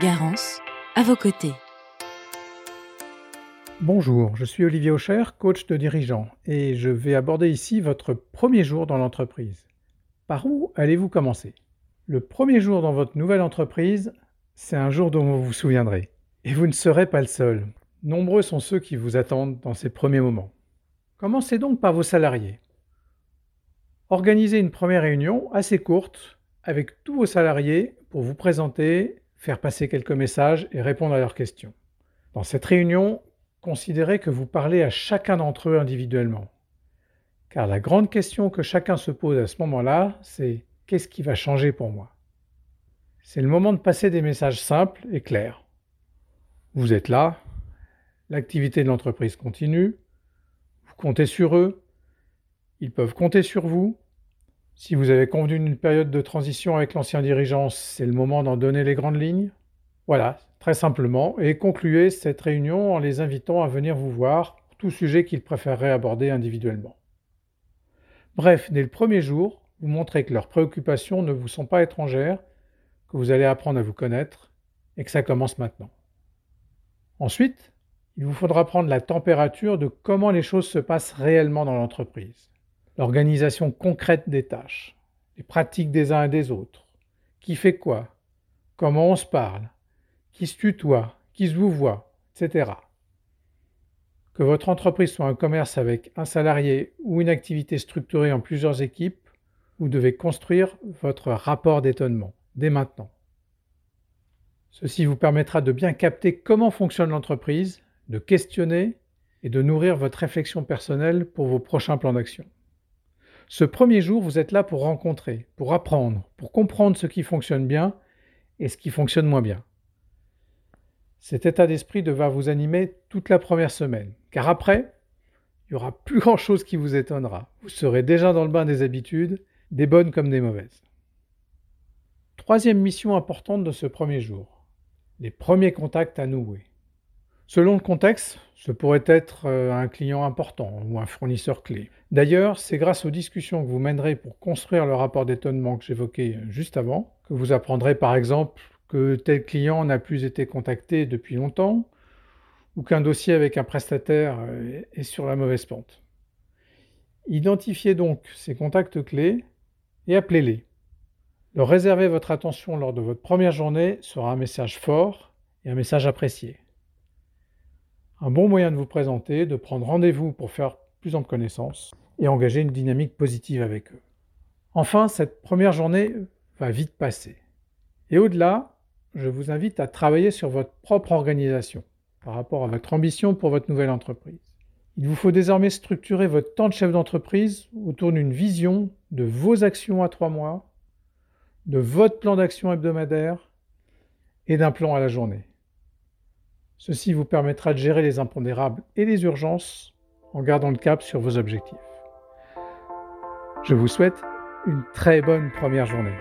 Garance, à vos côtés. Bonjour, je suis Olivier Aucher, coach de dirigeants, et je vais aborder ici votre premier jour dans l'entreprise. Par où allez-vous commencer? Le premier jour dans votre nouvelle entreprise, c'est un jour dont vous vous souviendrez. Et vous ne serez pas le seul. Nombreux sont ceux qui vous attendent dans ces premiers moments. Commencez donc par vos salariés. Organisez une première réunion assez courte avec tous vos salariés pour vous présenter, faire passer quelques messages et répondre à leurs questions. Dans cette réunion, considérez que vous parlez à chacun d'entre eux individuellement. Car la grande question que chacun se pose à ce moment-là, c'est qu'est-ce qui va changer pour moi? C'est le moment de passer des messages simples et clairs. Vous êtes là, l'activité de l'entreprise continue, vous comptez sur eux, ils peuvent compter sur vous. Si vous avez convenu d'une période de transition avec l'ancien dirigeant, c'est le moment d'en donner les grandes lignes. Voilà, très simplement, et concluez cette réunion en les invitant à venir vous voir pour tout sujet qu'ils préféreraient aborder individuellement. Bref, dès le premier jour, vous montrez que leurs préoccupations ne vous sont pas étrangères, que vous allez apprendre à vous connaître et que ça commence maintenant. Ensuite, il vous faudra prendre la température de comment les choses se passent réellement dans l'entreprise l'organisation concrète des tâches, les pratiques des uns et des autres, qui fait quoi, comment on se parle, qui se tutoie, qui se vous voit, etc. Que votre entreprise soit un commerce avec un salarié ou une activité structurée en plusieurs équipes, vous devez construire votre rapport d'étonnement dès maintenant. Ceci vous permettra de bien capter comment fonctionne l'entreprise, de questionner et de nourrir votre réflexion personnelle pour vos prochains plans d'action. Ce premier jour, vous êtes là pour rencontrer, pour apprendre, pour comprendre ce qui fonctionne bien et ce qui fonctionne moins bien. Cet état d'esprit devra vous animer toute la première semaine, car après, il n'y aura plus grand-chose qui vous étonnera. Vous serez déjà dans le bain des habitudes, des bonnes comme des mauvaises. Troisième mission importante de ce premier jour, les premiers contacts à nouer. Selon le contexte, ce pourrait être euh, un client important ou un fournisseur clé. D'ailleurs, c'est grâce aux discussions que vous mènerez pour construire le rapport d'étonnement que j'évoquais euh, juste avant, que vous apprendrez par exemple que tel client n'a plus été contacté depuis longtemps, ou qu'un dossier avec un prestataire euh, est sur la mauvaise pente. Identifiez donc ces contacts clés et appelez-les. Leur réserver votre attention lors de votre première journée sera un message fort et un message apprécié un bon moyen de vous présenter, de prendre rendez-vous pour faire plus en connaissance et engager une dynamique positive avec eux. Enfin, cette première journée va vite passer. Et au-delà, je vous invite à travailler sur votre propre organisation par rapport à votre ambition pour votre nouvelle entreprise. Il vous faut désormais structurer votre temps de chef d'entreprise autour d'une vision de vos actions à trois mois, de votre plan d'action hebdomadaire et d'un plan à la journée. Ceci vous permettra de gérer les impondérables et les urgences en gardant le cap sur vos objectifs. Je vous souhaite une très bonne première journée.